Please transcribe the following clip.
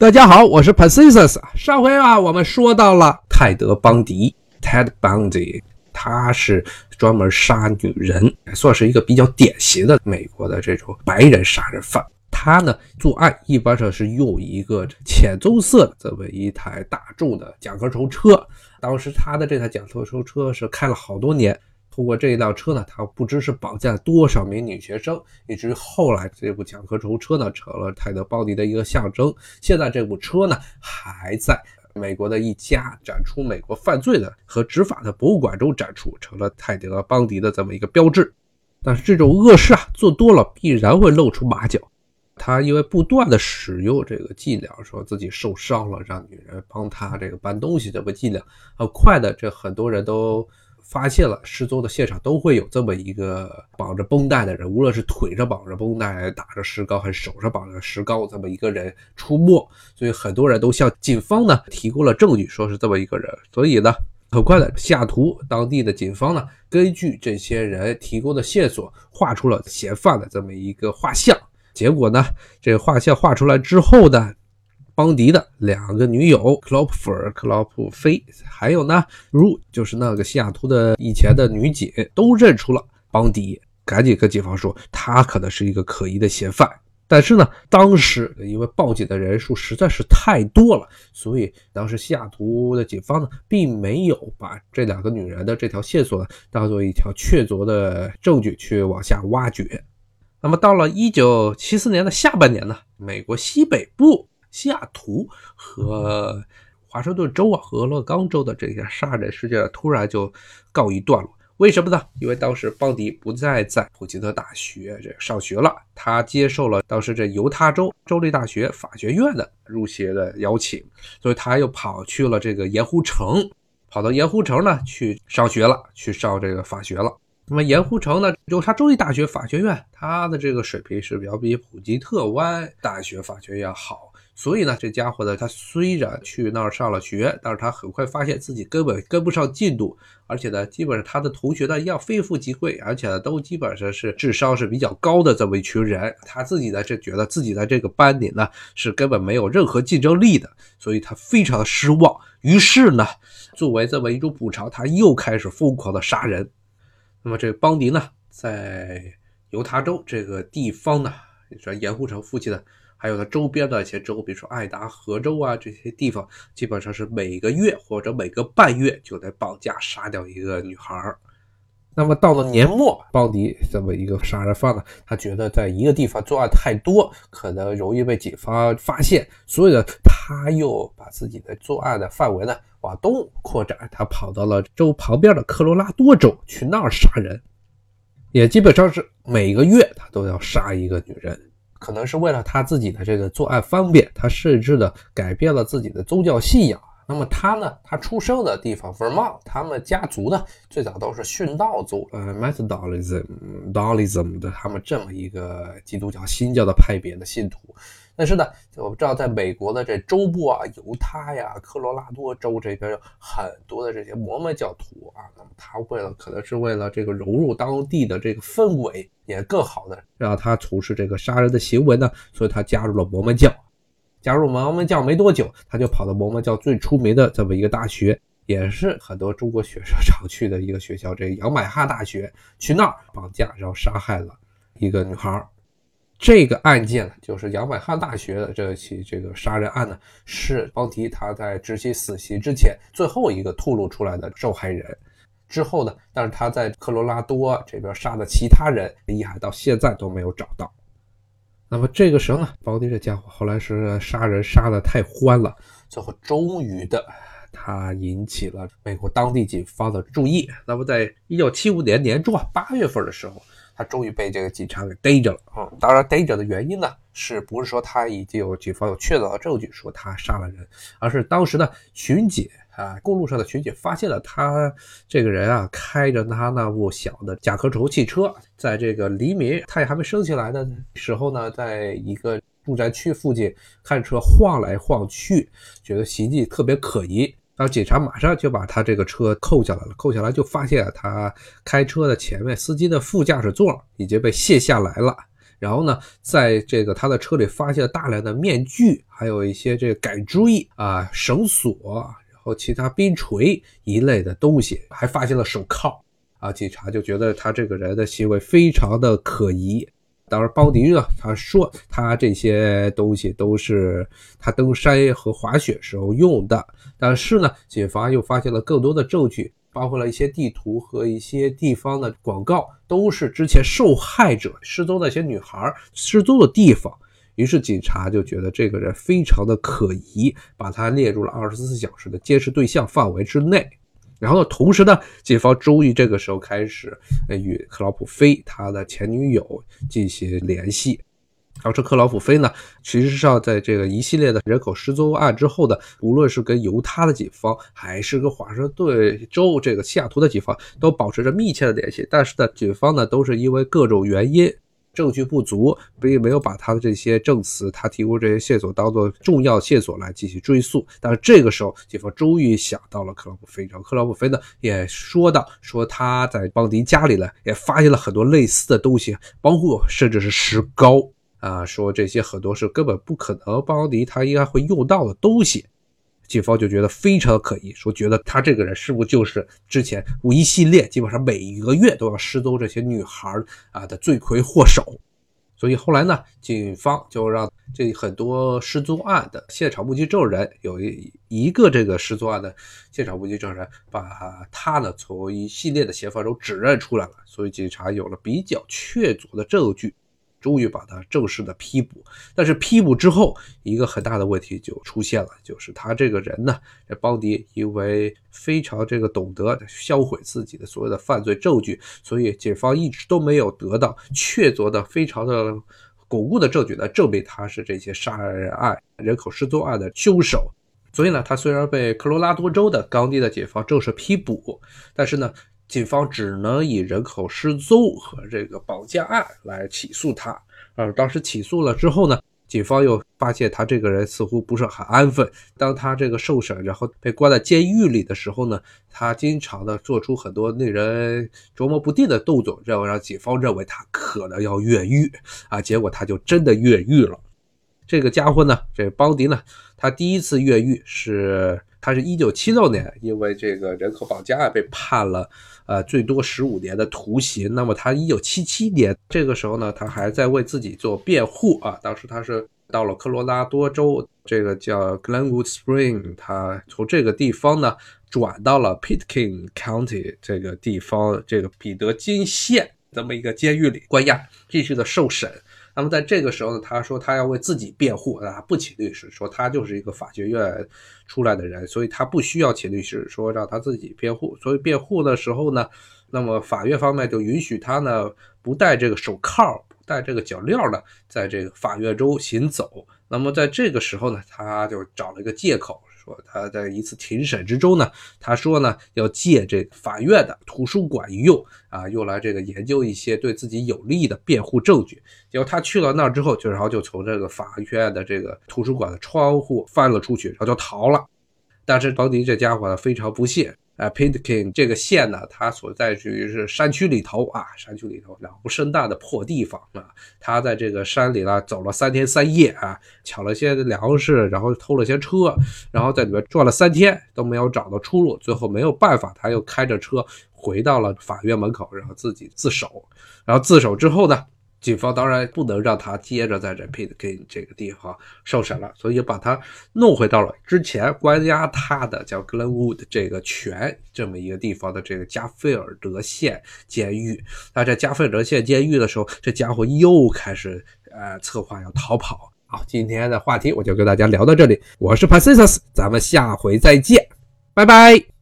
大家好，我是 p a c i s u s。上回啊，我们说到了泰德·邦迪 （Ted Bundy），他是专门杀女人，算是一个比较典型的美国的这种白人杀人犯。他呢，作案一般上是用一个浅棕色的这么一台大众的甲壳虫车。当时他的这台甲壳虫车是开了好多年。通过这一辆车呢，他不知是绑架了多少名女学生，以至于后来这部甲壳虫车呢成了泰德·邦迪的一个象征。现在这部车呢还在美国的一家展出美国犯罪的和执法的博物馆中展出，成了泰德·邦迪的这么一个标志。但是这种恶事啊做多了，必然会露出马脚。他因为不断的使用这个伎俩，说自己受伤了，让女人帮他这个搬东西，这个伎俩很快的，这很多人都。发现了失踪的现场都会有这么一个绑着绷带的人，无论是腿上绑着绷带打着石膏，还是手上绑着石膏，这么一个人出没。所以很多人都向警方呢提供了证据，说是这么一个人。所以呢，很快的，西雅图当地的警方呢根据这些人提供的线索，画出了嫌犯的这么一个画像。结果呢，这个画像画出来之后呢。邦迪的两个女友克劳普尔、克劳普菲，还有呢，如就是那个西雅图的以前的女警，都认出了邦迪，赶紧跟警方说他可能是一个可疑的嫌犯。但是呢，当时因为报警的人数实在是太多了，所以当时西雅图的警方呢，并没有把这两个女人的这条线索呢，当做一条确凿的证据去往下挖掘。那么到了一九七四年的下半年呢，美国西北部。西雅图和华盛顿州啊，和俄勒冈州的这些杀人事件突然就告一段落。为什么呢？因为当时邦迪不再在普吉特大学这上学了，他接受了当时这犹他州州立大学法学院的入学的邀请，所以他又跑去了这个盐湖城，跑到盐湖城呢去上学了，去上这个法学了。那么盐湖城呢，犹他州立大学法学院，它的这个水平是要比普吉特湾大学法学院好。所以呢，这家伙呢，他虽然去那儿上了学，但是他很快发现自己根本跟不上进度，而且呢，基本上他的同学呢一样非富即贵，而且呢，都基本上是智商是比较高的这么一群人。他自己呢，就觉得自己在这个班里呢是根本没有任何竞争力的，所以他非常的失望。于是呢，作为这么一种补偿，他又开始疯狂的杀人。那么这邦迪呢，在犹他州这个地方呢，你说盐湖城附近的。还有它周边的一些州，比如说爱达荷州啊这些地方，基本上是每个月或者每个半月就得绑架杀掉一个女孩儿。那么到了年末，邦迪这么一个杀人犯呢，他觉得在一个地方作案太多，可能容易被警方发现，所以呢，他又把自己的作案的范围呢往东扩展，他跑到了州旁边的科罗拉多州去那儿杀人，也基本上是每个月他都要杀一个女人。可能是为了他自己的这个作案方便，他甚至的改变了自己的宗教信仰。那么他呢？他出生的地方 Vermont，他们家族呢最早都是殉道族，呃 m e t h o d o l i s m d o l i s m 的他们这么一个基督教新教的派别的信徒。但是呢，我们知道，在美国的这州部啊，犹他呀、科罗拉多州这边有很多的这些摩门教徒啊。那么他为了，可能是为了这个融入当地的这个氛围，也更好的让他从事这个杀人的行为呢，所以他加入了摩门教。加入摩门教没多久，他就跑到摩门教最出名的这么一个大学，也是很多中国学生 常去的一个学校——这杨百哈大学。去那儿绑架，然后杀害了一个女孩。这个案件呢，就是杨百哈大学的这起这个杀人案呢，是邦迪他在执行死刑之前最后一个吐露出来的受害人。之后呢，但是他在科罗拉多这边杀的其他人遗骸到现在都没有找到。那么这个时候呢，邦迪这家伙后来是杀人杀的太欢了，最后终于的他引起了美国当地警方的注意。那么在一九七五年年中啊八月份的时候，他终于被这个警察给逮着了。嗯，当然逮着的原因呢，是不是说他已经有警方有确凿的证据说他杀了人，而是当时的巡警。啊，公路上的巡警发现了他这个人啊，开着他那部小的甲壳虫汽车，在这个黎明太阳还没升起来的时候呢，在一个住宅区附近看车晃来晃去，觉得行迹特别可疑。然后警察马上就把他这个车扣下来了，扣下来就发现他开车的前面司机的副驾驶座已经被卸下来了，然后呢，在这个他的车里发现了大量的面具，还有一些这个改锥啊、绳索，后其他冰锤一类的东西，还发现了手铐啊。警察就觉得他这个人的行为非常的可疑。当然，邦迪呢，他说他这些东西都是他登山和滑雪时候用的。但是呢，警方又发现了更多的证据，包括了一些地图和一些地方的广告，都是之前受害者失踪的一些女孩失踪的地方。于是警察就觉得这个人非常的可疑，把他列入了二十四小时的监视对象范围之内。然后呢，同时呢，警方终于这个时候开始与克劳普菲他的前女友进行联系。然后这克劳普菲呢，其实上在这个一系列的人口失踪案之后呢，无论是跟犹他的警方，还是跟华盛顿州这个西雅图的警方，都保持着密切的联系。但是呢，警方呢，都是因为各种原因。证据不足，并没有把他的这些证词，他提供这些线索当做重要线索来进行追溯。但是这个时候，警方终于想到了克劳普菲，然后克劳普菲呢也说到，说他在邦迪家里呢也发现了很多类似的东西，包括甚至是石膏啊，说这些很多是根本不可能邦迪他应该会用到的东西。警方就觉得非常可疑，说觉得他这个人是不是就是之前一系列基本上每一个月都要失踪这些女孩啊的罪魁祸首。所以后来呢，警方就让这很多失踪案的现场目击证人，有一一个这个失踪案的现场目击证人，把他呢从一系列的嫌犯中指认出来了。所以警察有了比较确凿的证据。终于把他正式的批捕，但是批捕之后，一个很大的问题就出现了，就是他这个人呢，这邦迪因为非常这个懂得销毁自己的所有的犯罪证据，所以警方一直都没有得到确凿的、非常的巩固的证据来证明他是这些杀人案、人口失踪案的凶手。所以呢，他虽然被科罗拉多州的当地的警方正式批捕，但是呢。警方只能以人口失踪和这个绑架案来起诉他。而当时起诉了之后呢，警方又发现他这个人似乎不是很安分。当他这个受审，然后被关在监狱里的时候呢，他经常的做出很多令人琢磨不定的动作，然后让警方认为他可能要越狱啊。结果他就真的越狱了。这个家伙呢，这邦迪呢，他第一次越狱是。他是一九七六年因为这个人口绑架被判了，呃，最多十五年的徒刑。那么他一九七七年这个时候呢，他还在为自己做辩护啊。当时他是到了科罗拉多州，这个叫 Glenwood Spring，他从这个地方呢转到了 Pitkin County 这个地方，这个彼得金县这么一个监狱里关押，继续的受审。那么在这个时候呢，他说他要为自己辩护啊，不请律师，说他就是一个法学院出来的人，所以他不需要请律师，说让他自己辩护。所以辩护的时候呢，那么法院方面就允许他呢不戴这个手铐，不戴这个脚镣的，在这个法院中行走。那么在这个时候呢，他就找了一个借口。说他在一次庭审之中呢，他说呢要借这个法院的图书馆一用啊，用来这个研究一些对自己有利的辩护证据。结果他去了那儿之后，就然后就从这个法院的这个图书馆的窗户翻了出去，然后就逃了。但是邦迪这家伙呢非常不屑。啊，Pitkin 这个县呢，它所在于是山区里头啊，山区里头鸟不生蛋的破地方啊。他在这个山里呢走了三天三夜啊，抢了些粮食，然后偷了些车，然后在里面转了三天都没有找到出路。最后没有办法，他又开着车回到了法院门口，然后自己自首。然后自首之后呢？警方当然不能让他接着在这 Pitkin 这个地方受审了，所以把他弄回到了之前关押他的叫 Glenwood 这个泉这么一个地方的这个加菲尔德县监狱。那在加菲尔德县监狱的时候，这家伙又开始呃策划要逃跑。好，今天的话题我就跟大家聊到这里，我是 Pacius，咱们下回再见，拜拜。